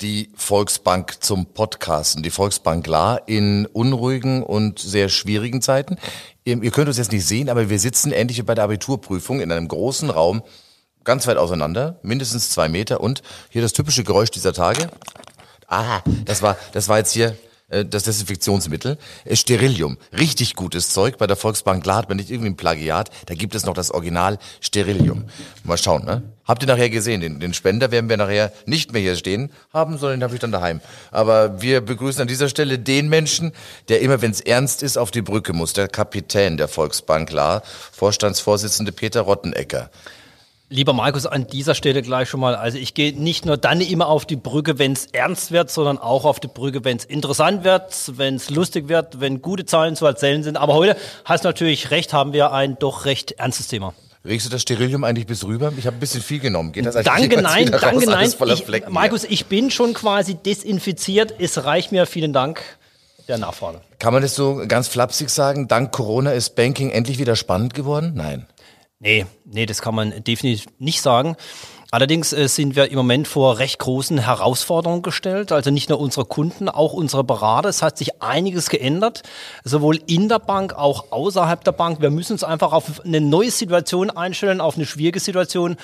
die Volksbank zum Podcasten. Die Volksbank La in unruhigen und sehr schwierigen Zeiten. Ihr, könnt uns jetzt nicht sehen, aber wir sitzen endlich bei der Abiturprüfung in einem großen Raum, ganz weit auseinander, mindestens zwei Meter. Und hier das typische Geräusch dieser Tage. Ah, das war, das war jetzt hier das Desinfektionsmittel. Äh, Sterilium, richtig gutes Zeug. Bei der Volksbank La hat man nicht irgendwie ein Plagiat. Da gibt es noch das Original Sterilium. Mal schauen, ne? Habt ihr nachher gesehen? Den, den Spender werden wir nachher nicht mehr hier stehen haben, sondern den habe ich dann daheim. Aber wir begrüßen an dieser Stelle den Menschen, der immer, wenn es ernst ist, auf die Brücke muss. Der Kapitän der Volksbank La, Vorstandsvorsitzende Peter Rottenecker. Lieber Markus, an dieser Stelle gleich schon mal. Also ich gehe nicht nur dann immer auf die Brücke, wenn es ernst wird, sondern auch auf die Brücke, wenn es interessant wird, wenn es lustig wird, wenn gute Zahlen zu erzählen sind. Aber heute hast du natürlich recht, haben wir ein doch recht ernstes Thema. Riechst du das Sterilium eigentlich bis rüber? Ich habe ein bisschen viel genommen. Geht das eigentlich danke, nein, danke, nein. Ich, Markus, ich bin schon quasi desinfiziert. Es reicht mir. Vielen Dank der Nachfrage. Kann man das so ganz flapsig sagen? Dank Corona ist Banking endlich wieder spannend geworden? Nein. Nee, nee, das kann man definitiv nicht sagen. Allerdings äh, sind wir im Moment vor recht großen Herausforderungen gestellt. Also nicht nur unsere Kunden, auch unsere Berater. Es hat sich einiges geändert, sowohl in der Bank, auch außerhalb der Bank. Wir müssen uns einfach auf eine neue Situation einstellen, auf eine schwierige Situation.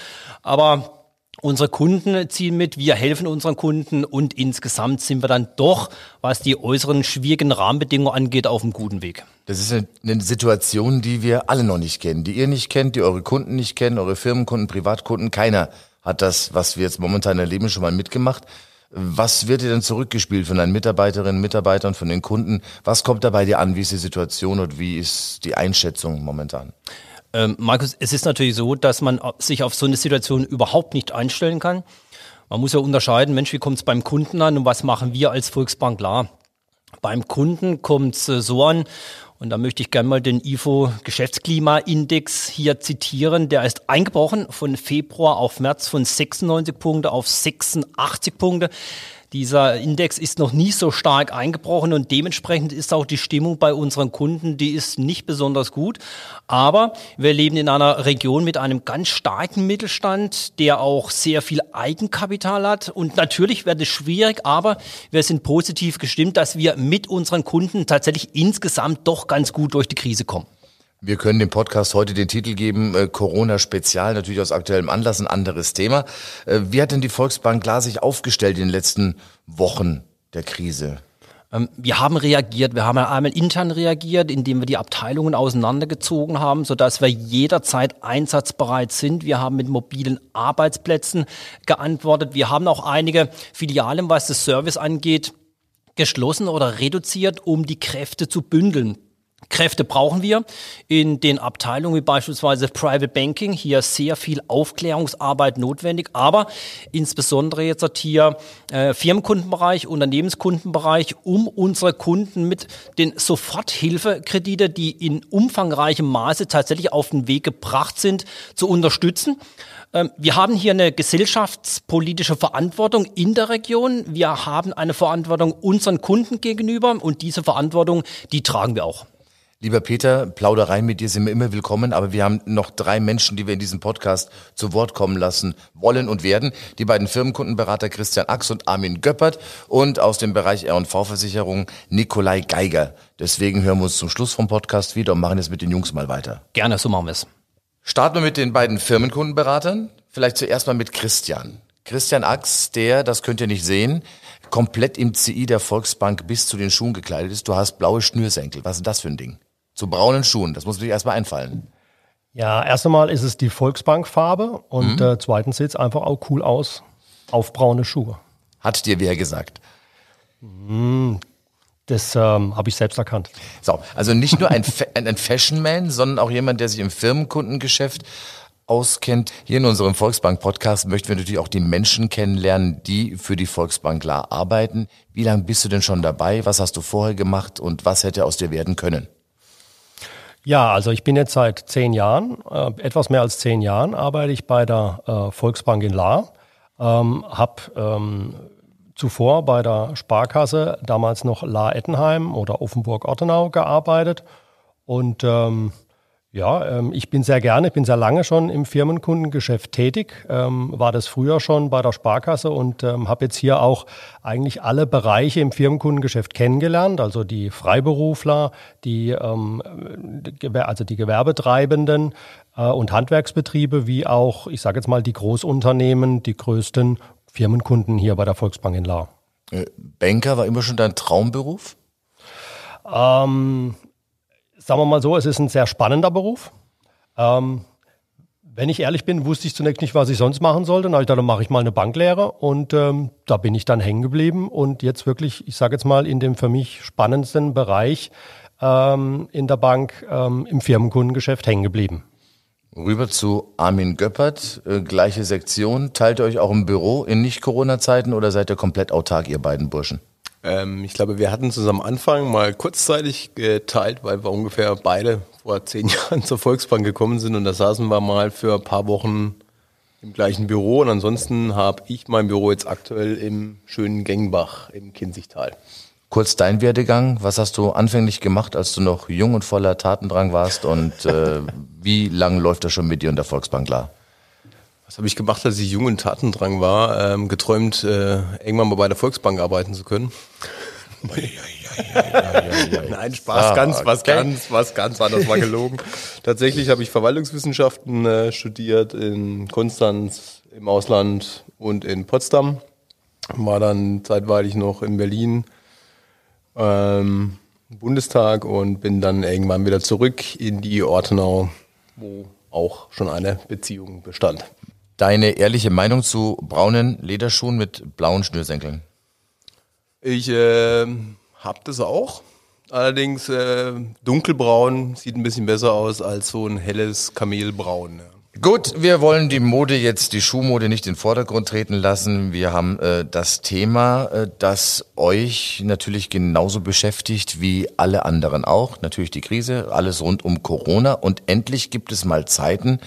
Aber Unsere Kunden ziehen mit, wir helfen unseren Kunden und insgesamt sind wir dann doch, was die äußeren schwierigen Rahmenbedingungen angeht, auf einem guten Weg. Das ist eine Situation, die wir alle noch nicht kennen, die ihr nicht kennt, die eure Kunden nicht kennen, eure Firmenkunden, Privatkunden. Keiner hat das, was wir jetzt momentan erleben, schon mal mitgemacht. Was wird dir denn zurückgespielt von deinen Mitarbeiterinnen, Mitarbeitern, von den Kunden? Was kommt da bei dir an? Wie ist die Situation und wie ist die Einschätzung momentan? Ähm, Markus, es ist natürlich so, dass man sich auf so eine Situation überhaupt nicht einstellen kann. Man muss ja unterscheiden, Mensch, wie kommt es beim Kunden an und was machen wir als Volksbank klar? Beim Kunden kommt es äh, so an, und da möchte ich gerne mal den IFO Geschäftsklimaindex hier zitieren. Der ist eingebrochen von Februar auf März von 96 Punkte auf 86 Punkte. Dieser Index ist noch nie so stark eingebrochen und dementsprechend ist auch die Stimmung bei unseren Kunden, die ist nicht besonders gut. Aber wir leben in einer Region mit einem ganz starken Mittelstand, der auch sehr viel Eigenkapital hat. Und natürlich wird es schwierig, aber wir sind positiv gestimmt, dass wir mit unseren Kunden tatsächlich insgesamt doch ganz gut durch die Krise kommen. Wir können dem Podcast heute den Titel geben, äh, Corona Spezial, natürlich aus aktuellem Anlass, ein anderes Thema. Äh, wie hat denn die Volksbank klar sich aufgestellt in den letzten Wochen der Krise? Ähm, wir haben reagiert. Wir haben einmal intern reagiert, indem wir die Abteilungen auseinandergezogen haben, sodass wir jederzeit einsatzbereit sind. Wir haben mit mobilen Arbeitsplätzen geantwortet. Wir haben auch einige Filialen, was das Service angeht, geschlossen oder reduziert, um die Kräfte zu bündeln. Kräfte brauchen wir in den Abteilungen wie beispielsweise Private Banking. Hier sehr viel Aufklärungsarbeit notwendig, aber insbesondere jetzt hier äh, Firmenkundenbereich, Unternehmenskundenbereich, um unsere Kunden mit den Soforthilfekredite, die in umfangreichem Maße tatsächlich auf den Weg gebracht sind, zu unterstützen. Ähm, wir haben hier eine gesellschaftspolitische Verantwortung in der Region. Wir haben eine Verantwortung unseren Kunden gegenüber und diese Verantwortung, die tragen wir auch. Lieber Peter, Plaudereien mit dir sind mir immer willkommen, aber wir haben noch drei Menschen, die wir in diesem Podcast zu Wort kommen lassen wollen und werden. Die beiden Firmenkundenberater Christian Ax und Armin Göppert und aus dem Bereich R&V-Versicherung Nikolai Geiger. Deswegen hören wir uns zum Schluss vom Podcast wieder und machen es mit den Jungs mal weiter. Gerne, so machen wir es. Starten wir mit den beiden Firmenkundenberatern. Vielleicht zuerst mal mit Christian. Christian Ax, der, das könnt ihr nicht sehen, komplett im CI der Volksbank bis zu den Schuhen gekleidet ist. Du hast blaue Schnürsenkel. Was ist das für ein Ding? Zu braunen Schuhen, das muss dir erstmal einfallen. Ja, erst einmal ist es die Volksbankfarbe und mhm. äh, zweitens sieht es einfach auch cool aus auf braune Schuhe. Hat dir wer gesagt? Mhm. Das ähm, habe ich selbst erkannt. So, also nicht nur ein, ein, ein Fashion-Man, sondern auch jemand, der sich im Firmenkundengeschäft auskennt. Hier in unserem Volksbank-Podcast möchten wir natürlich auch die Menschen kennenlernen, die für die Volksbank klar arbeiten. Wie lange bist du denn schon dabei? Was hast du vorher gemacht und was hätte aus dir werden können? Ja, also ich bin jetzt seit zehn Jahren, äh, etwas mehr als zehn Jahren, arbeite ich bei der äh, Volksbank in Lahr. Ähm, habe ähm, zuvor bei der Sparkasse, damals noch Lahr-Ettenheim oder Offenburg-Ortenau gearbeitet und ähm, ja, ähm, ich bin sehr gerne, ich bin sehr lange schon im Firmenkundengeschäft tätig, ähm, war das früher schon bei der Sparkasse und ähm, habe jetzt hier auch eigentlich alle Bereiche im Firmenkundengeschäft kennengelernt, also die Freiberufler, die, ähm, also die Gewerbetreibenden äh, und Handwerksbetriebe, wie auch, ich sage jetzt mal, die Großunternehmen, die größten Firmenkunden hier bei der Volksbank in Lahr. Äh, Banker war immer schon dein Traumberuf? Ähm, sagen wir mal so, es ist ein sehr spannender Beruf. Ähm, wenn ich ehrlich bin, wusste ich zunächst nicht, was ich sonst machen sollte. Dann dann mache ich mal eine Banklehre und ähm, da bin ich dann hängen geblieben und jetzt wirklich, ich sage jetzt mal, in dem für mich spannendsten Bereich ähm, in der Bank ähm, im Firmenkundengeschäft hängen geblieben. Rüber zu Armin Göppert, äh, gleiche Sektion. Teilt ihr euch auch im Büro in Nicht-Corona-Zeiten oder seid ihr komplett autark, ihr beiden Burschen? Ähm, ich glaube, wir hatten zusammen Anfang mal kurzzeitig geteilt, weil wir ungefähr beide vor zehn Jahren zur Volksbank gekommen sind und da saßen wir mal für ein paar Wochen im gleichen Büro und ansonsten habe ich mein Büro jetzt aktuell im schönen Gengbach im Kinzigtal. Kurz dein Werdegang, was hast du anfänglich gemacht, als du noch jung und voller Tatendrang warst und äh, wie lange läuft das schon mit dir und der Volksbank klar? Was habe ich gemacht, als ich jung und Tatendrang war? Ähm, geträumt, äh, irgendwann mal bei der Volksbank arbeiten zu können. Nein, Spaß, ah, ganz, was okay. ganz, was ganz anders war gelogen. Tatsächlich habe ich Verwaltungswissenschaften äh, studiert in Konstanz, im Ausland und in Potsdam. War dann zeitweilig noch in Berlin ähm, Bundestag und bin dann irgendwann wieder zurück in die Ortenau, wo auch schon eine Beziehung bestand deine ehrliche Meinung zu braunen Lederschuhen mit blauen Schnürsenkeln? Ich äh, habe das auch. Allerdings äh, dunkelbraun sieht ein bisschen besser aus als so ein helles Kamelbraun. Ja. Gut, wir wollen die Mode jetzt, die Schuhmode nicht in den Vordergrund treten lassen. Wir haben äh, das Thema, äh, das euch natürlich genauso beschäftigt wie alle anderen auch. Natürlich die Krise, alles rund um Corona. Und endlich gibt es mal Zeiten,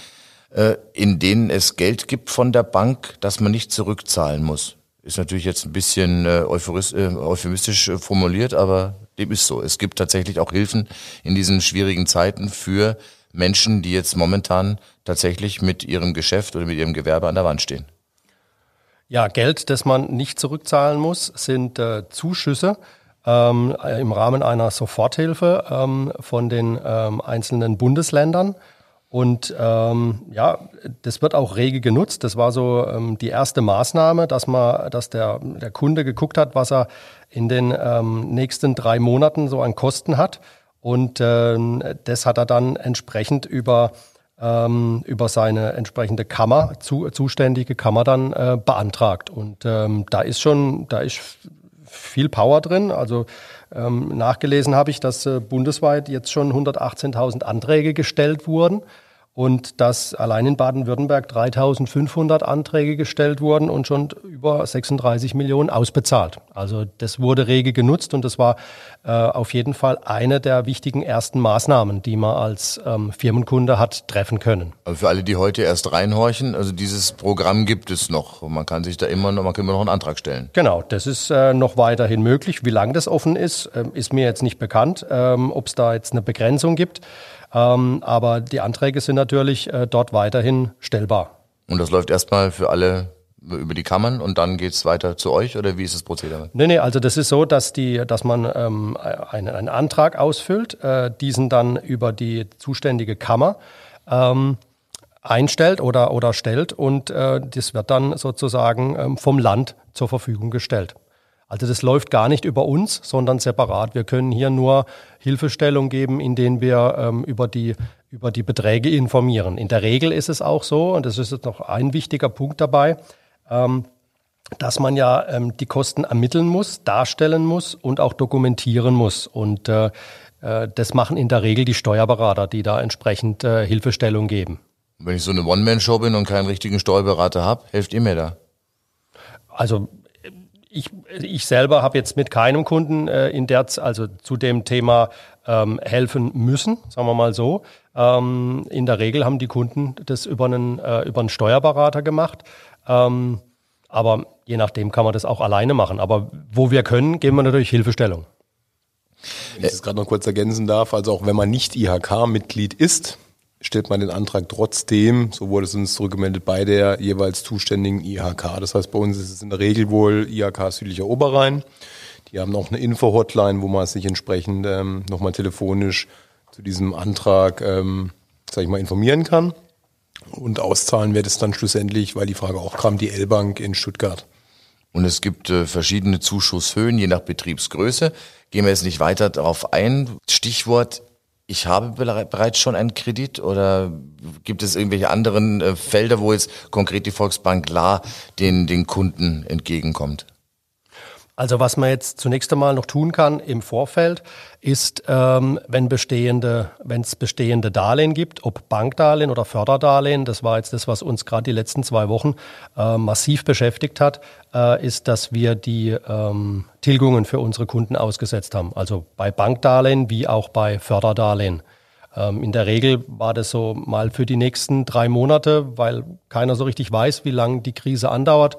in denen es Geld gibt von der Bank, das man nicht zurückzahlen muss. Ist natürlich jetzt ein bisschen äh, äh, euphemistisch formuliert, aber dem ist so. Es gibt tatsächlich auch Hilfen in diesen schwierigen Zeiten für Menschen, die jetzt momentan tatsächlich mit ihrem Geschäft oder mit ihrem Gewerbe an der Wand stehen. Ja, Geld, das man nicht zurückzahlen muss, sind äh, Zuschüsse ähm, im Rahmen einer Soforthilfe ähm, von den ähm, einzelnen Bundesländern. Und ähm, ja, das wird auch rege genutzt. Das war so ähm, die erste Maßnahme, dass man, dass der, der Kunde geguckt hat, was er in den ähm, nächsten drei Monaten so an Kosten hat. Und ähm, das hat er dann entsprechend über ähm, über seine entsprechende Kammer, zu, zuständige Kammer dann äh, beantragt. Und ähm, da ist schon, da ist viel Power drin. Also nachgelesen habe ich, dass äh, bundesweit jetzt schon 118.000 Anträge gestellt wurden und dass allein in Baden-Württemberg 3.500 Anträge gestellt wurden und schon über 36 Millionen ausbezahlt. Also das wurde rege genutzt und das war äh, auf jeden Fall eine der wichtigen ersten Maßnahmen, die man als ähm, Firmenkunde hat treffen können. Also für alle, die heute erst reinhorchen, also dieses Programm gibt es noch. Man kann sich da immer noch, man kann immer noch einen Antrag stellen. Genau, das ist äh, noch weiterhin möglich. Wie lange das offen ist, äh, ist mir jetzt nicht bekannt, ähm, ob es da jetzt eine Begrenzung gibt. Ähm, aber die Anträge sind natürlich äh, dort weiterhin stellbar. Und das läuft erstmal für alle über die Kammern und dann geht es weiter zu euch oder wie ist das Prozedere? Nee, nee, also das ist so, dass, die, dass man ähm, einen, einen Antrag ausfüllt, äh, diesen dann über die zuständige Kammer ähm, einstellt oder, oder stellt und äh, das wird dann sozusagen ähm, vom Land zur Verfügung gestellt. Also das läuft gar nicht über uns, sondern separat. Wir können hier nur Hilfestellung geben, indem wir ähm, über, die, über die Beträge informieren. In der Regel ist es auch so, und das ist jetzt noch ein wichtiger Punkt dabei, ähm, dass man ja ähm, die Kosten ermitteln muss, darstellen muss und auch dokumentieren muss. Und äh, äh das machen in der Regel die Steuerberater, die da entsprechend äh, Hilfestellung geben. wenn ich so eine One-Man-Show bin und keinen richtigen Steuerberater habe, helft ihr mir da? Also ich, ich selber habe jetzt mit keinem Kunden äh, in der, also zu dem Thema ähm, helfen müssen, sagen wir mal so. Ähm, in der Regel haben die Kunden das über einen, äh, über einen Steuerberater gemacht. Ähm, aber je nachdem kann man das auch alleine machen. Aber wo wir können, geben wir natürlich Hilfestellung. Wenn ich das gerade noch kurz ergänzen darf, also auch wenn man nicht IHK-Mitglied ist, stellt man den Antrag trotzdem, so wurde es uns zurückgemeldet, bei der jeweils zuständigen IHK. Das heißt, bei uns ist es in der Regel wohl IHK Südlicher Oberrhein. Die haben auch eine Info-Hotline, wo man sich entsprechend ähm, nochmal telefonisch zu diesem Antrag, ähm, sag ich mal, informieren kann. Und auszahlen wird es dann schlussendlich, weil die Frage auch kam, die L-Bank in Stuttgart. Und es gibt äh, verschiedene Zuschusshöhen, je nach Betriebsgröße. Gehen wir jetzt nicht weiter darauf ein. Stichwort ich habe bereits schon einen Kredit oder gibt es irgendwelche anderen äh, Felder, wo jetzt konkret die Volksbank klar den, den Kunden entgegenkommt? Also was man jetzt zunächst einmal noch tun kann im Vorfeld, ist, ähm, wenn bestehende, wenn es bestehende Darlehen gibt, ob Bankdarlehen oder Förderdarlehen, das war jetzt das, was uns gerade die letzten zwei Wochen äh, massiv beschäftigt hat, äh, ist, dass wir die ähm, Tilgungen für unsere Kunden ausgesetzt haben. Also bei Bankdarlehen wie auch bei Förderdarlehen. Ähm, in der Regel war das so mal für die nächsten drei Monate, weil keiner so richtig weiß, wie lange die Krise andauert.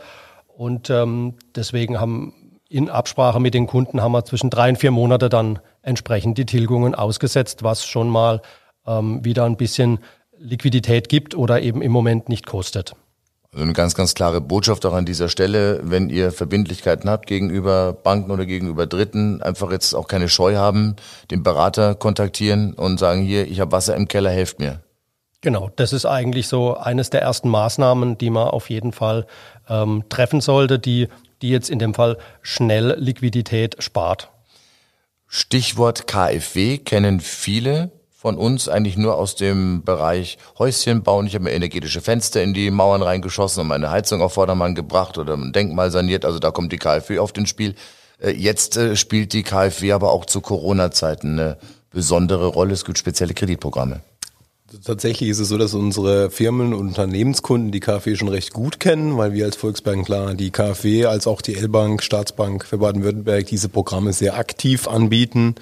Und ähm, deswegen haben in Absprache mit den Kunden haben wir zwischen drei und vier Monate dann entsprechend die Tilgungen ausgesetzt, was schon mal ähm, wieder ein bisschen Liquidität gibt oder eben im Moment nicht kostet. Also eine ganz, ganz klare Botschaft auch an dieser Stelle, wenn ihr Verbindlichkeiten habt gegenüber Banken oder gegenüber Dritten, einfach jetzt auch keine Scheu haben, den Berater kontaktieren und sagen, hier, ich habe Wasser im Keller, helft mir. Genau, das ist eigentlich so eines der ersten Maßnahmen, die man auf jeden Fall ähm, treffen sollte, die die jetzt in dem Fall schnell Liquidität spart. Stichwort KfW kennen viele von uns eigentlich nur aus dem Bereich Häuschen bauen. Ich habe mir energetische Fenster in die Mauern reingeschossen und meine Heizung auf Vordermann gebracht oder ein Denkmal saniert. Also da kommt die KfW auf den Spiel. Äh, jetzt äh, spielt die KfW aber auch zu Corona-Zeiten eine besondere Rolle. Es gibt spezielle Kreditprogramme. Tatsächlich ist es so, dass unsere Firmen und Unternehmenskunden die KfW schon recht gut kennen, weil wir als Volksbank klar die KfW als auch die L-Bank, Staatsbank für Baden-Württemberg diese Programme sehr aktiv anbieten,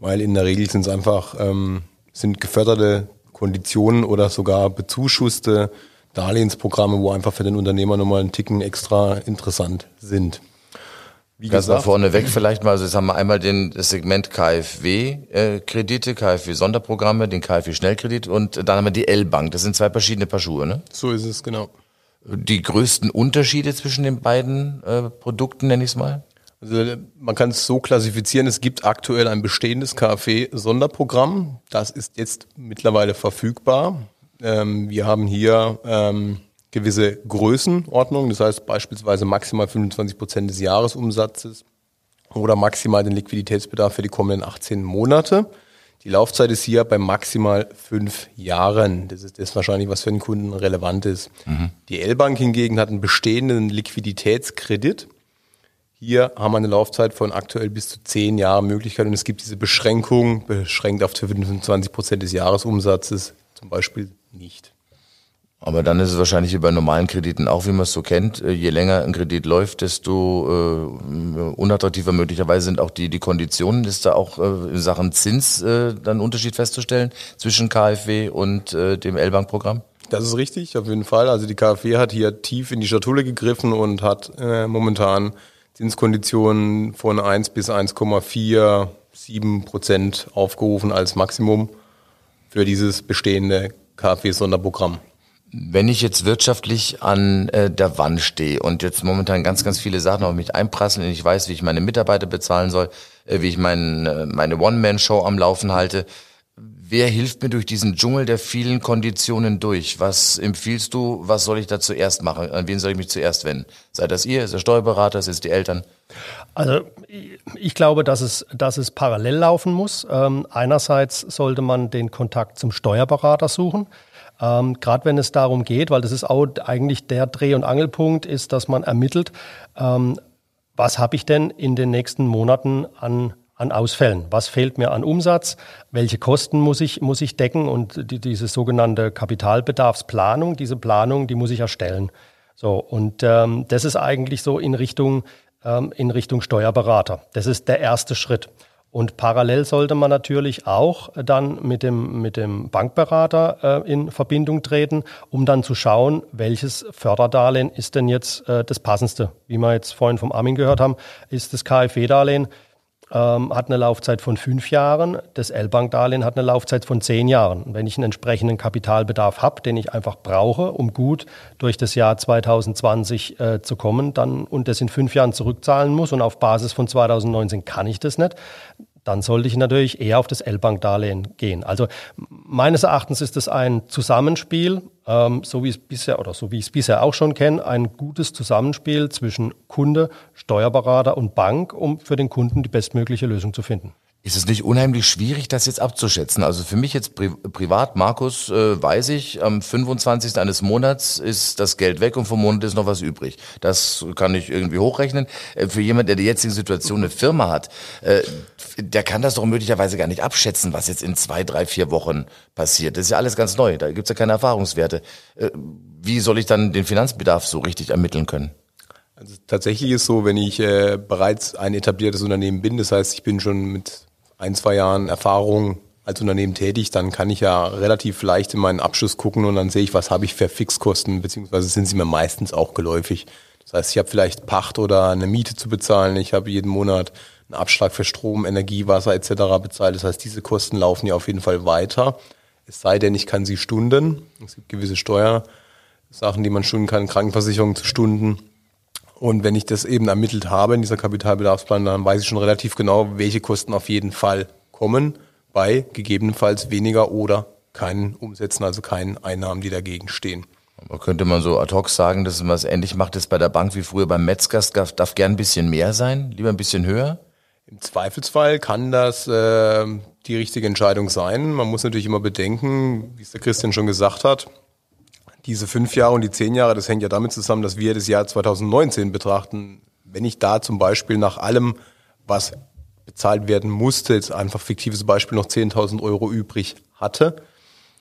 weil in der Regel sind es einfach ähm, sind geförderte Konditionen oder sogar bezuschusste Darlehensprogramme, wo einfach für den Unternehmer nochmal einen Ticken extra interessant sind. Wie Ganz gesagt, mal vorneweg vielleicht mal, also jetzt haben wir einmal den, das Segment KfW-Kredite, äh, KfW-Sonderprogramme, den KfW-Schnellkredit und dann haben wir die L-Bank. Das sind zwei verschiedene Paar Schuhe, ne? So ist es, genau. Die größten Unterschiede zwischen den beiden äh, Produkten, nenne ich es mal? Also man kann es so klassifizieren, es gibt aktuell ein bestehendes KfW-Sonderprogramm. Das ist jetzt mittlerweile verfügbar. Ähm, wir haben hier ähm, gewisse Größenordnung, das heißt beispielsweise maximal 25 Prozent des Jahresumsatzes oder maximal den Liquiditätsbedarf für die kommenden 18 Monate. Die Laufzeit ist hier bei maximal fünf Jahren. Das ist das wahrscheinlich, was für den Kunden relevant ist. Mhm. Die L-Bank hingegen hat einen bestehenden Liquiditätskredit. Hier haben wir eine Laufzeit von aktuell bis zu zehn Jahren Möglichkeit und es gibt diese Beschränkung, beschränkt auf 25 Prozent des Jahresumsatzes zum Beispiel nicht. Aber dann ist es wahrscheinlich wie bei normalen Krediten auch, wie man es so kennt. Äh, je länger ein Kredit läuft, desto äh, unattraktiver möglicherweise sind auch die, die Konditionen. Ist da auch äh, in Sachen Zins äh, dann Unterschied festzustellen zwischen KfW und äh, dem L-Bank-Programm? Das ist richtig, auf jeden Fall. Also die KfW hat hier tief in die Schatulle gegriffen und hat äh, momentan Zinskonditionen von 1 bis 1,47 Prozent aufgerufen als Maximum für dieses bestehende KfW-Sonderprogramm. Wenn ich jetzt wirtschaftlich an äh, der Wand stehe und jetzt momentan ganz, ganz viele Sachen auf mich einprasseln und ich weiß, wie ich meine Mitarbeiter bezahlen soll, äh, wie ich mein, äh, meine One-Man-Show am Laufen halte, wer hilft mir durch diesen Dschungel der vielen Konditionen durch? Was empfiehlst du? Was soll ich da zuerst machen? An wen soll ich mich zuerst wenden? Sei das ihr, ist der Steuerberater, ist es die Eltern? Also ich glaube, dass es, dass es parallel laufen muss. Ähm, einerseits sollte man den Kontakt zum Steuerberater suchen. Ähm, Gerade wenn es darum geht, weil das ist auch eigentlich der Dreh- und Angelpunkt, ist, dass man ermittelt, ähm, was habe ich denn in den nächsten Monaten an, an Ausfällen. Was fehlt mir an Umsatz? Welche Kosten muss ich, muss ich decken? Und die, diese sogenannte Kapitalbedarfsplanung, diese Planung, die muss ich erstellen. So, und ähm, das ist eigentlich so in Richtung, ähm, in Richtung Steuerberater. Das ist der erste Schritt. Und parallel sollte man natürlich auch dann mit dem, mit dem Bankberater äh, in Verbindung treten, um dann zu schauen, welches Förderdarlehen ist denn jetzt äh, das passendste. Wie wir jetzt vorhin vom Armin gehört haben, ist das KfW-Darlehen ähm, hat eine Laufzeit von fünf Jahren, das L-Bank-Darlehen hat eine Laufzeit von zehn Jahren. Wenn ich einen entsprechenden Kapitalbedarf habe, den ich einfach brauche, um gut durch das Jahr 2020 äh, zu kommen, dann und das in fünf Jahren zurückzahlen muss und auf Basis von 2019 kann ich das nicht, dann sollte ich natürlich eher auf das L-Bank-Darlehen gehen. Also meines Erachtens ist es ein Zusammenspiel, ähm, so wie es bisher oder so wie ich es bisher auch schon kenne, ein gutes Zusammenspiel zwischen Kunde, Steuerberater und Bank, um für den Kunden die bestmögliche Lösung zu finden. Ist es nicht unheimlich schwierig, das jetzt abzuschätzen? Also für mich jetzt pri privat, Markus, äh, weiß ich, am 25. eines Monats ist das Geld weg und vom Monat ist noch was übrig. Das kann ich irgendwie hochrechnen. Äh, für jemand, der die jetzige Situation eine Firma hat, äh, der kann das doch möglicherweise gar nicht abschätzen, was jetzt in zwei, drei, vier Wochen passiert. Das ist ja alles ganz neu, da gibt's ja keine Erfahrungswerte. Äh, wie soll ich dann den Finanzbedarf so richtig ermitteln können? Also tatsächlich ist so, wenn ich äh, bereits ein etabliertes Unternehmen bin, das heißt, ich bin schon mit ein, zwei Jahren Erfahrung als Unternehmen tätig, dann kann ich ja relativ leicht in meinen Abschluss gucken und dann sehe ich, was habe ich für Fixkosten, beziehungsweise sind sie mir meistens auch geläufig. Das heißt, ich habe vielleicht Pacht oder eine Miete zu bezahlen, ich habe jeden Monat einen Abschlag für Strom, Energie, Wasser etc. bezahlt. Das heißt, diese Kosten laufen ja auf jeden Fall weiter. Es sei denn, ich kann sie stunden. Es gibt gewisse Steuersachen, die man stunden kann, Krankenversicherung zu stunden. Und wenn ich das eben ermittelt habe in dieser Kapitalbedarfsplan, dann weiß ich schon relativ genau, welche Kosten auf jeden Fall kommen bei gegebenenfalls weniger oder keinen Umsätzen, also keinen Einnahmen, die dagegen stehen. Aber könnte man so ad hoc sagen, dass man es ähnlich macht es bei der Bank wie früher beim Metzger, darf, darf gern ein bisschen mehr sein, lieber ein bisschen höher? Im Zweifelsfall kann das äh, die richtige Entscheidung sein. Man muss natürlich immer bedenken, wie es der Christian schon gesagt hat, diese fünf Jahre und die zehn Jahre, das hängt ja damit zusammen, dass wir das Jahr 2019 betrachten. Wenn ich da zum Beispiel nach allem, was bezahlt werden musste, jetzt einfach fiktives Beispiel noch 10.000 Euro übrig hatte,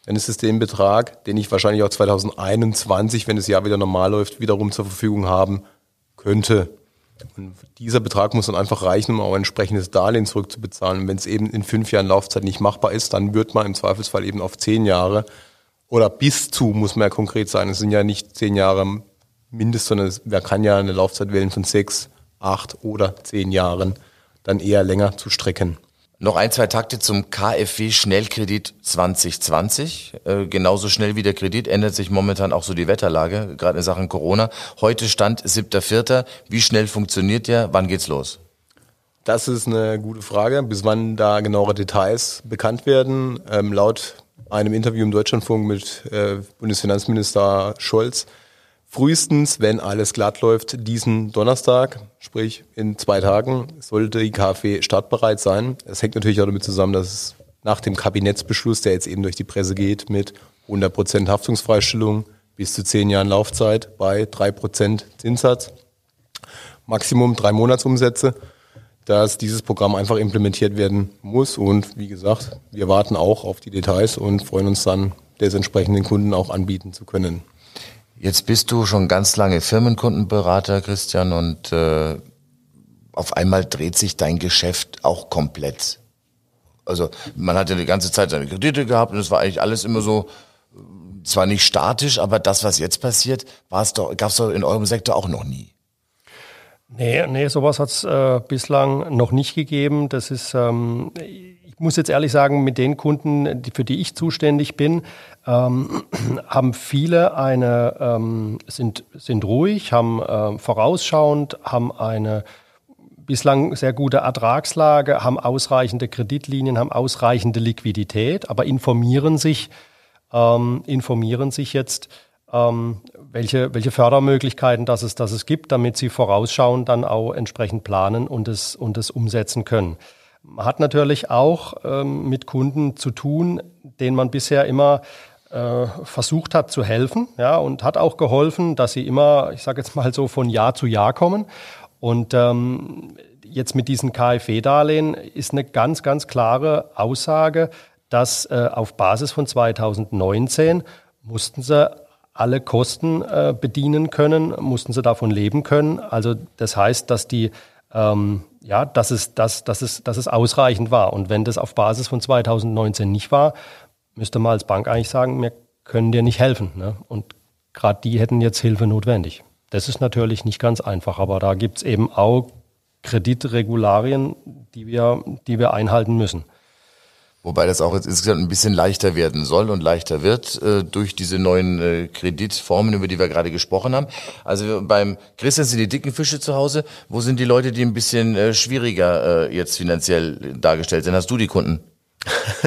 dann ist es den Betrag, den ich wahrscheinlich auch 2021, wenn das Jahr wieder normal läuft, wiederum zur Verfügung haben könnte. Und dieser Betrag muss dann einfach reichen, um auch ein entsprechendes Darlehen zurückzubezahlen. Und wenn es eben in fünf Jahren Laufzeit nicht machbar ist, dann wird man im Zweifelsfall eben auf zehn Jahre oder bis zu, muss man ja konkret sein. Es sind ja nicht zehn Jahre mindestens, sondern man kann ja eine Laufzeit wählen von sechs, acht oder zehn Jahren, dann eher länger zu strecken. Noch ein, zwei Takte zum KfW Schnellkredit 2020. Äh, genauso schnell wie der Kredit ändert sich momentan auch so die Wetterlage, gerade in Sachen Corona. Heute stand 7.4. Wie schnell funktioniert der? Wann geht's los? Das ist eine gute Frage. Bis wann da genauere Details bekannt werden. Ähm, laut einem Interview im Deutschlandfunk mit äh, Bundesfinanzminister Scholz. Frühestens, wenn alles glatt läuft, diesen Donnerstag, sprich in zwei Tagen, sollte die KfW startbereit sein. Es hängt natürlich auch damit zusammen, dass es nach dem Kabinettsbeschluss, der jetzt eben durch die Presse geht, mit 100% Haftungsfreistellung bis zu zehn Jahren Laufzeit bei 3% Zinssatz, Maximum drei Monatsumsätze, dass dieses Programm einfach implementiert werden muss. Und wie gesagt, wir warten auch auf die Details und freuen uns dann, des entsprechenden Kunden auch anbieten zu können. Jetzt bist du schon ganz lange Firmenkundenberater, Christian, und äh, auf einmal dreht sich dein Geschäft auch komplett. Also man hat ja die ganze Zeit seine Kredite gehabt und es war eigentlich alles immer so, zwar nicht statisch, aber das, was jetzt passiert, gab es doch in eurem Sektor auch noch nie. Nee, nee, sowas hat es äh, bislang noch nicht gegeben. Das ist, ähm, ich muss jetzt ehrlich sagen, mit den Kunden, die, für die ich zuständig bin, ähm, haben viele eine, ähm, sind, sind ruhig, haben äh, vorausschauend, haben eine bislang sehr gute Ertragslage, haben ausreichende Kreditlinien, haben ausreichende Liquidität, aber informieren sich, ähm, informieren sich jetzt ähm, welche, welche Fördermöglichkeiten das es, das es gibt, damit sie vorausschauend dann auch entsprechend planen und es, und es umsetzen können. Man hat natürlich auch ähm, mit Kunden zu tun, denen man bisher immer äh, versucht hat zu helfen, ja, und hat auch geholfen, dass sie immer, ich sage jetzt mal so, von Jahr zu Jahr kommen. Und ähm, jetzt mit diesen KfW-Darlehen ist eine ganz, ganz klare Aussage, dass äh, auf Basis von 2019 mussten sie alle Kosten äh, bedienen können, mussten sie davon leben können. Also das heißt, dass die ähm, ja, dass es, dass, dass, es, dass es ausreichend war. Und wenn das auf Basis von 2019 nicht war, müsste man als Bank eigentlich sagen, wir können dir nicht helfen. Ne? Und gerade die hätten jetzt Hilfe notwendig. Das ist natürlich nicht ganz einfach, aber da gibt es eben auch Kreditregularien, die wir, die wir einhalten müssen. Wobei das auch jetzt insgesamt ein bisschen leichter werden soll und leichter wird äh, durch diese neuen äh, Kreditformen, über die wir gerade gesprochen haben. Also beim Christian sind die dicken Fische zu Hause. Wo sind die Leute, die ein bisschen äh, schwieriger äh, jetzt finanziell dargestellt sind? Hast du die Kunden?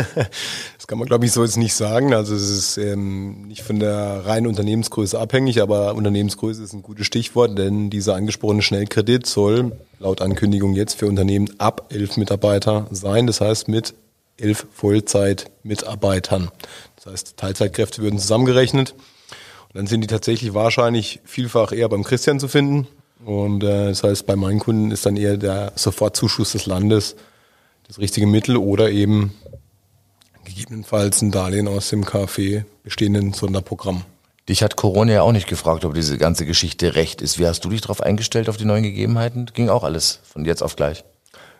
das kann man, glaube ich, so jetzt nicht sagen. Also es ist ähm, nicht von der reinen Unternehmensgröße abhängig, aber Unternehmensgröße ist ein gutes Stichwort, denn dieser angesprochene Schnellkredit soll laut Ankündigung jetzt für Unternehmen ab elf Mitarbeiter sein. Das heißt mit elf Vollzeitmitarbeitern. Das heißt, Teilzeitkräfte würden zusammengerechnet. Und dann sind die tatsächlich wahrscheinlich vielfach eher beim Christian zu finden. Und äh, das heißt, bei meinen Kunden ist dann eher der Sofortzuschuss des Landes das richtige Mittel oder eben gegebenenfalls ein Darlehen aus dem KfW bestehenden Sonderprogramm. Dich hat Corona ja auch nicht gefragt, ob diese ganze Geschichte recht ist. Wie hast du dich darauf eingestellt, auf die neuen Gegebenheiten? Ging auch alles von jetzt auf gleich.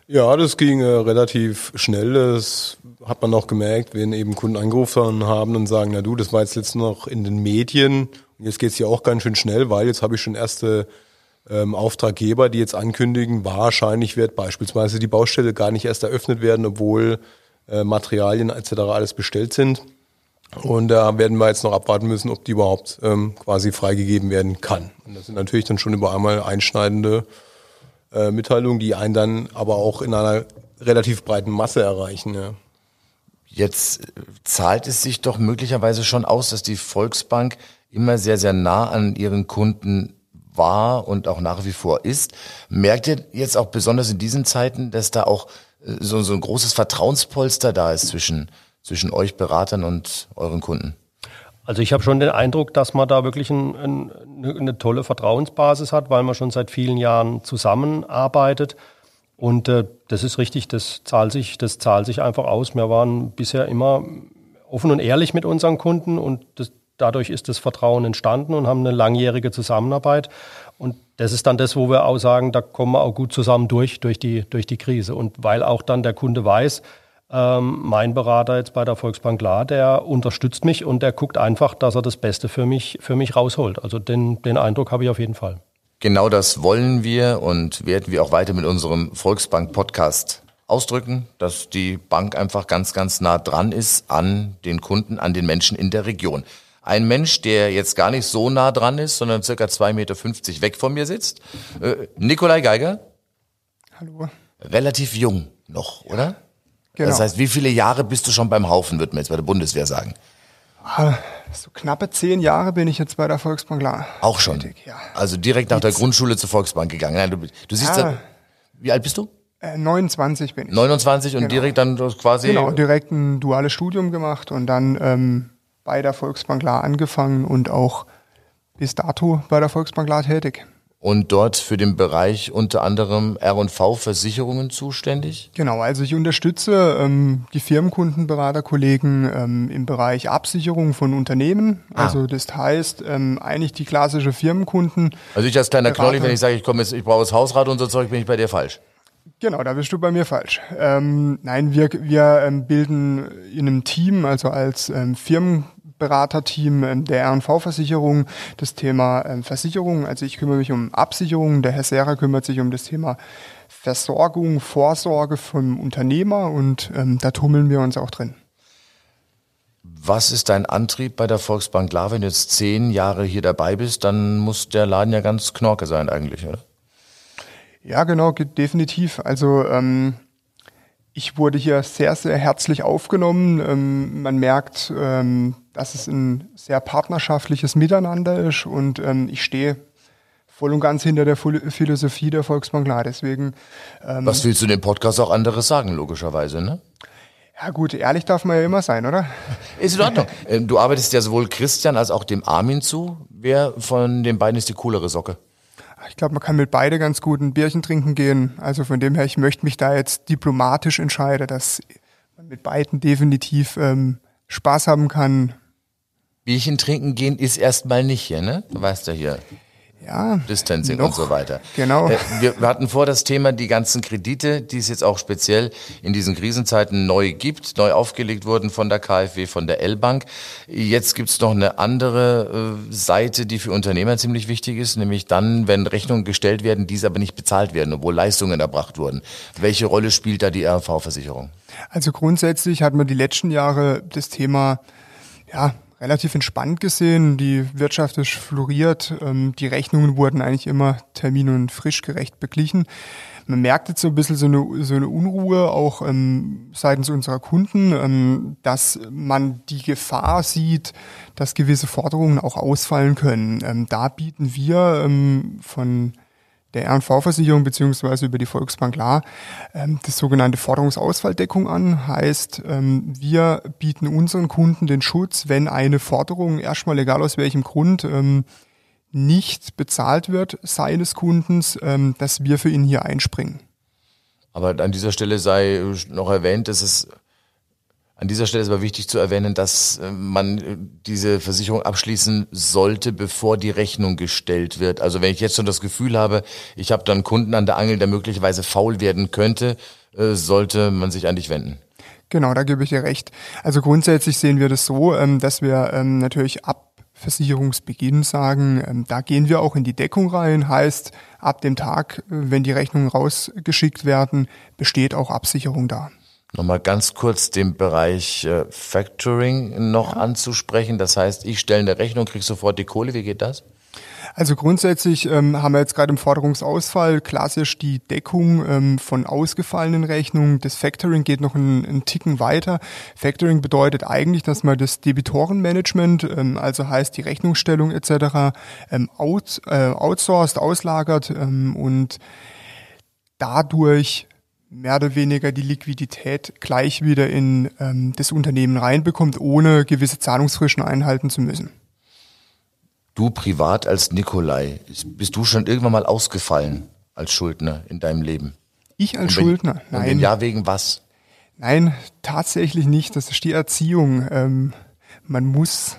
Ja, das ging äh, relativ schnell. Das hat man auch gemerkt, wenn eben Kunden angerufen haben und sagen, na du, das war jetzt letztens noch in den Medien und jetzt geht's ja auch ganz schön schnell, weil jetzt habe ich schon erste ähm, Auftraggeber, die jetzt ankündigen, wahrscheinlich wird beispielsweise die Baustelle gar nicht erst eröffnet werden, obwohl äh, Materialien etc. alles bestellt sind. Und da werden wir jetzt noch abwarten müssen, ob die überhaupt ähm, quasi freigegeben werden kann. Und das sind natürlich dann schon über einmal einschneidende äh, Mitteilungen, die einen dann aber auch in einer relativ breiten Masse erreichen. Ja. Jetzt äh, zahlt es sich doch möglicherweise schon aus, dass die Volksbank immer sehr, sehr nah an ihren Kunden war und auch nach wie vor ist. Merkt ihr jetzt auch besonders in diesen Zeiten, dass da auch äh, so, so ein großes Vertrauenspolster da ist zwischen, zwischen euch Beratern und euren Kunden? Also ich habe schon den Eindruck, dass man da wirklich ein, ein, eine tolle Vertrauensbasis hat, weil man schon seit vielen Jahren zusammenarbeitet. Und äh, das ist richtig, das zahlt sich, das zahlt sich einfach aus. Wir waren bisher immer offen und ehrlich mit unseren Kunden und das, dadurch ist das Vertrauen entstanden und haben eine langjährige Zusammenarbeit. Und das ist dann das, wo wir auch sagen, da kommen wir auch gut zusammen durch, durch die, durch die Krise. Und weil auch dann der Kunde weiß, ähm, mein Berater jetzt bei der Volksbank klar, der unterstützt mich und der guckt einfach, dass er das Beste für mich, für mich rausholt. Also den, den Eindruck habe ich auf jeden Fall. Genau das wollen wir und werden wir auch weiter mit unserem Volksbank-Podcast ausdrücken, dass die Bank einfach ganz, ganz nah dran ist an den Kunden, an den Menschen in der Region. Ein Mensch, der jetzt gar nicht so nah dran ist, sondern circa 2,50 Meter weg von mir sitzt. Äh, Nikolai Geiger. Hallo. Relativ jung noch, oder? Genau. Das heißt, wie viele Jahre bist du schon beim Haufen, wird man jetzt bei der Bundeswehr sagen? Ah, so knappe zehn Jahre bin ich jetzt bei der Volksbank klar. Auch schon? Tätig, ja. Also direkt nach der Grundschule zur Volksbank gegangen. Nein, du, du siehst ja. ja. Wie alt bist du? Äh, 29 bin ich. 29 und genau. direkt dann quasi... Genau, direkt ein duales Studium gemacht und dann ähm, bei der Volksbank klar angefangen und auch bis dato bei der Volksbank klar tätig und dort für den Bereich unter anderem R&V-Versicherungen zuständig? Genau, also ich unterstütze ähm, die Firmenkundenberaterkollegen ähm, im Bereich Absicherung von Unternehmen. Ah. Also das heißt ähm, eigentlich die klassische Firmenkunden. Also ich als kleiner Knolli, wenn ich sage, ich komme jetzt, ich brauche das Hausrat und so Zeug, bin ich bei dir falsch. Genau, da bist du bei mir falsch. Ähm, nein, wir, wir ähm, bilden in einem Team, also als ähm, Firmen Beraterteam der R&V-Versicherung das Thema ähm, Versicherung. Also ich kümmere mich um Absicherung, der Herr Serra kümmert sich um das Thema Versorgung, Vorsorge vom Unternehmer und ähm, da tummeln wir uns auch drin. Was ist dein Antrieb bei der Volksbank Klar, wenn du jetzt zehn Jahre hier dabei bist, dann muss der Laden ja ganz knorke sein eigentlich, oder? Ja, genau, definitiv. Also ähm, ich wurde hier sehr, sehr herzlich aufgenommen. Ähm, man merkt, ähm, dass es ein sehr partnerschaftliches Miteinander ist und ähm, ich stehe voll und ganz hinter der Philosophie der Volksbank klar. Deswegen. Ähm, Was willst du dem Podcast auch anderes sagen, logischerweise, ne? Ja gut, ehrlich darf man ja immer sein, oder? Ist in Ordnung. Ähm, du arbeitest ja sowohl Christian als auch dem Armin zu. Wer von den beiden ist die coolere Socke? Ich glaube, man kann mit beide ganz gut ein Bierchen trinken gehen. Also von dem her, ich möchte mich da jetzt diplomatisch entscheiden, dass man mit beiden definitiv ähm, Spaß haben kann. Bierchen trinken gehen ist erstmal nicht hier, ne? Du weißt ja hier ja, Distancing noch, und so weiter. Genau. Äh, wir, hatten vor das Thema die ganzen Kredite, die es jetzt auch speziell in diesen Krisenzeiten neu gibt, neu aufgelegt wurden von der KfW, von der L-Bank. Jetzt gibt's noch eine andere äh, Seite, die für Unternehmer ziemlich wichtig ist, nämlich dann, wenn Rechnungen gestellt werden, diese aber nicht bezahlt werden, obwohl Leistungen erbracht wurden. Welche Rolle spielt da die RV-Versicherung? Also grundsätzlich hat man die letzten Jahre das Thema ja, relativ entspannt gesehen. Die Wirtschaft ist floriert. Ähm, die Rechnungen wurden eigentlich immer termin- und frischgerecht beglichen. Man merkt jetzt so ein bisschen so eine, so eine Unruhe auch ähm, seitens unserer Kunden, ähm, dass man die Gefahr sieht, dass gewisse Forderungen auch ausfallen können. Ähm, da bieten wir ähm, von der RV-Versicherung beziehungsweise über die Volksbank La ähm, das sogenannte Forderungsausfalldeckung an. Heißt, ähm, wir bieten unseren Kunden den Schutz, wenn eine Forderung erstmal egal aus welchem Grund ähm, nicht bezahlt wird seines Kundens, ähm, dass wir für ihn hier einspringen. Aber an dieser Stelle sei noch erwähnt, dass es an dieser Stelle ist aber wichtig zu erwähnen, dass äh, man äh, diese Versicherung abschließen sollte, bevor die Rechnung gestellt wird. Also wenn ich jetzt schon das Gefühl habe, ich habe dann Kunden an der Angel, der möglicherweise faul werden könnte, äh, sollte man sich an dich wenden. Genau, da gebe ich dir recht. Also grundsätzlich sehen wir das so, ähm, dass wir ähm, natürlich ab Versicherungsbeginn sagen, ähm, da gehen wir auch in die Deckung rein, heißt ab dem Tag, wenn die Rechnungen rausgeschickt werden, besteht auch Absicherung da. Nochmal ganz kurz den Bereich äh, Factoring noch ja. anzusprechen. Das heißt, ich stelle eine Rechnung, kriege sofort die Kohle. Wie geht das? Also grundsätzlich ähm, haben wir jetzt gerade im Forderungsausfall klassisch die Deckung ähm, von ausgefallenen Rechnungen. Das Factoring geht noch einen, einen Ticken weiter. Factoring bedeutet eigentlich, dass man das Debitorenmanagement, ähm, also heißt die Rechnungsstellung etc., ähm, out, äh, outsourced, auslagert ähm, und dadurch mehr oder weniger die Liquidität gleich wieder in ähm, das Unternehmen reinbekommt, ohne gewisse Zahlungsfristen einhalten zu müssen. Du privat als Nikolai, bist du schon irgendwann mal ausgefallen als Schuldner in deinem Leben? Ich als wenn, Schuldner? Nein. ja, wegen was? Nein, tatsächlich nicht. Das ist die Erziehung. Ähm, man muss,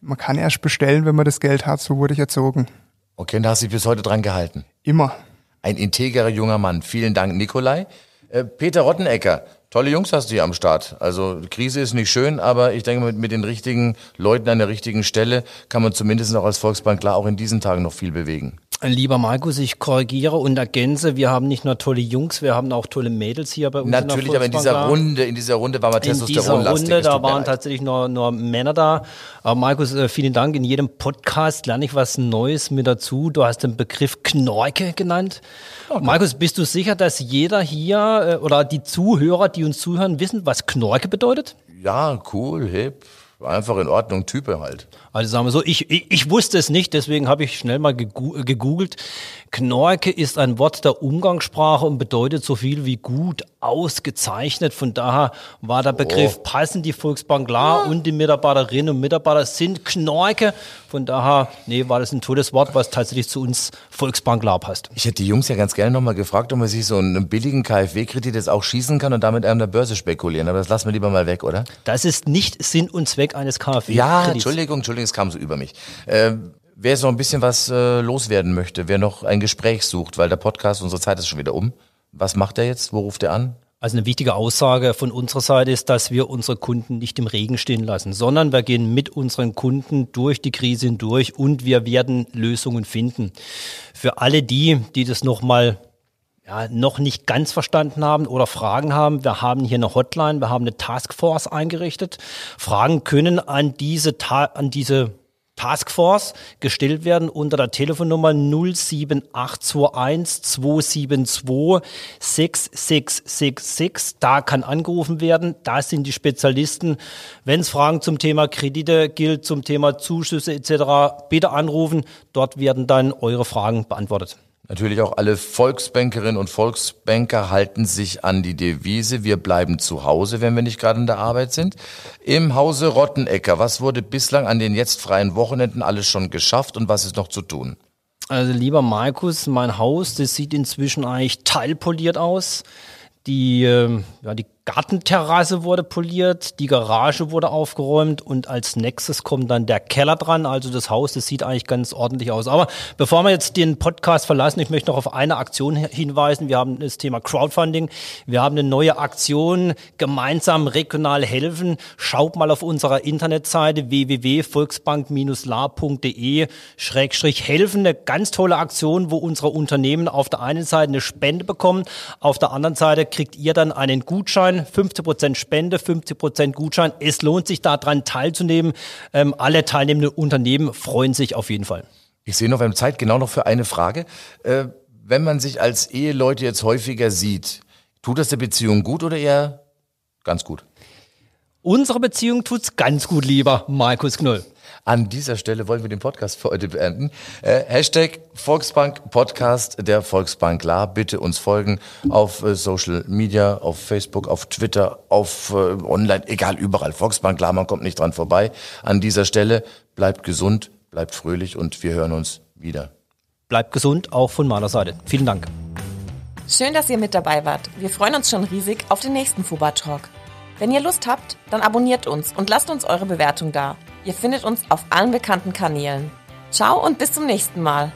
man kann erst bestellen, wenn man das Geld hat. So wurde ich erzogen. Okay, und da hast du dich bis heute dran gehalten? Immer. Ein integrer junger Mann. Vielen Dank, Nikolai. Äh, Peter Rottenecker, tolle Jungs hast du hier am Start. Also Krise ist nicht schön, aber ich denke, mit, mit den richtigen Leuten an der richtigen Stelle kann man zumindest auch als Volksbank klar auch in diesen Tagen noch viel bewegen. Lieber Markus, ich korrigiere und ergänze, wir haben nicht nur tolle Jungs, wir haben auch tolle Mädels hier bei uns. Natürlich, in aber in dieser Runde, in dieser Runde war man Testosteron In dieser Runde, da waren tatsächlich nur, nur Männer da. Aber Markus, äh, vielen Dank. In jedem Podcast lerne ich was Neues mit dazu. Du hast den Begriff Knorke genannt. Okay. Markus, bist du sicher, dass jeder hier äh, oder die Zuhörer, die uns zuhören, wissen, was Knorke bedeutet? Ja, cool, hip. Einfach in Ordnung, Type halt. Also sagen wir so, ich, ich, ich wusste es nicht, deswegen habe ich schnell mal gegoogelt. Knorke ist ein Wort der Umgangssprache und bedeutet so viel wie gut, ausgezeichnet. Von daher war der Begriff oh. passend. Die Volksbank klar ja. und die Mitarbeiterinnen und Mitarbeiter sind Knorke. Von daher, nee, war das ein tolles Wort, was tatsächlich zu uns Volksbank klar passt. Ich hätte die Jungs ja ganz gerne nochmal gefragt, ob man sich so einen billigen KfW-Kredit jetzt auch schießen kann und damit an der Börse spekulieren. Aber das lassen wir lieber mal weg, oder? Das ist nicht Sinn und Zweck eines KfW-Kredits. Ja, Entschuldigung, Entschuldigung, es kam so über mich. Ähm, wer so ein bisschen was äh, loswerden möchte, wer noch ein Gespräch sucht, weil der Podcast, unsere Zeit ist schon wieder um. Was macht er jetzt? Wo ruft er an? Also eine wichtige Aussage von unserer Seite ist, dass wir unsere Kunden nicht im Regen stehen lassen, sondern wir gehen mit unseren Kunden durch die Krise hindurch und wir werden Lösungen finden. Für alle die, die das nochmal ja, noch nicht ganz verstanden haben oder Fragen haben, wir haben hier eine Hotline, wir haben eine Taskforce eingerichtet. Fragen können an diese, an diese Taskforce gestellt werden unter der Telefonnummer 07821 272 6666. Da kann angerufen werden. Da sind die Spezialisten. Wenn es Fragen zum Thema Kredite gilt, zum Thema Zuschüsse etc., bitte anrufen. Dort werden dann eure Fragen beantwortet. Natürlich auch alle Volksbankerinnen und Volksbanker halten sich an die Devise, wir bleiben zu Hause, wenn wir nicht gerade in der Arbeit sind. Im Hause Rottenecker, was wurde bislang an den jetzt freien Wochenenden alles schon geschafft und was ist noch zu tun? Also lieber Markus, mein Haus, das sieht inzwischen eigentlich teilpoliert aus. Die, äh, ja, die Gartenterrasse wurde poliert, die Garage wurde aufgeräumt und als nächstes kommt dann der Keller dran. Also das Haus, das sieht eigentlich ganz ordentlich aus. Aber bevor wir jetzt den Podcast verlassen, ich möchte noch auf eine Aktion hinweisen. Wir haben das Thema Crowdfunding. Wir haben eine neue Aktion, gemeinsam regional helfen. Schaut mal auf unserer Internetseite www.volksbank-la.de Schrägstrich helfen. Eine ganz tolle Aktion, wo unsere Unternehmen auf der einen Seite eine Spende bekommen, auf der anderen Seite kriegt ihr dann einen Gutschein 50% Spende, 50% Gutschein. Es lohnt sich daran teilzunehmen. Ähm, alle teilnehmenden Unternehmen freuen sich auf jeden Fall. Ich sehe noch, wir haben Zeit genau noch für eine Frage. Äh, wenn man sich als Eheleute jetzt häufiger sieht, tut das der Beziehung gut oder eher ganz gut? Unsere Beziehung tut's ganz gut, lieber Markus Knoll. An dieser Stelle wollen wir den Podcast für heute beenden. Äh, Hashtag Volksbank Podcast der Volksbank La. Bitte uns folgen auf äh, Social Media, auf Facebook, auf Twitter, auf äh, online, egal überall. Volksbank La, man kommt nicht dran vorbei. An dieser Stelle bleibt gesund, bleibt fröhlich und wir hören uns wieder. Bleibt gesund, auch von meiner Seite. Vielen Dank. Schön, dass ihr mit dabei wart. Wir freuen uns schon riesig auf den nächsten Fuba Talk. Wenn ihr Lust habt, dann abonniert uns und lasst uns eure Bewertung da. Ihr findet uns auf allen bekannten Kanälen. Ciao und bis zum nächsten Mal.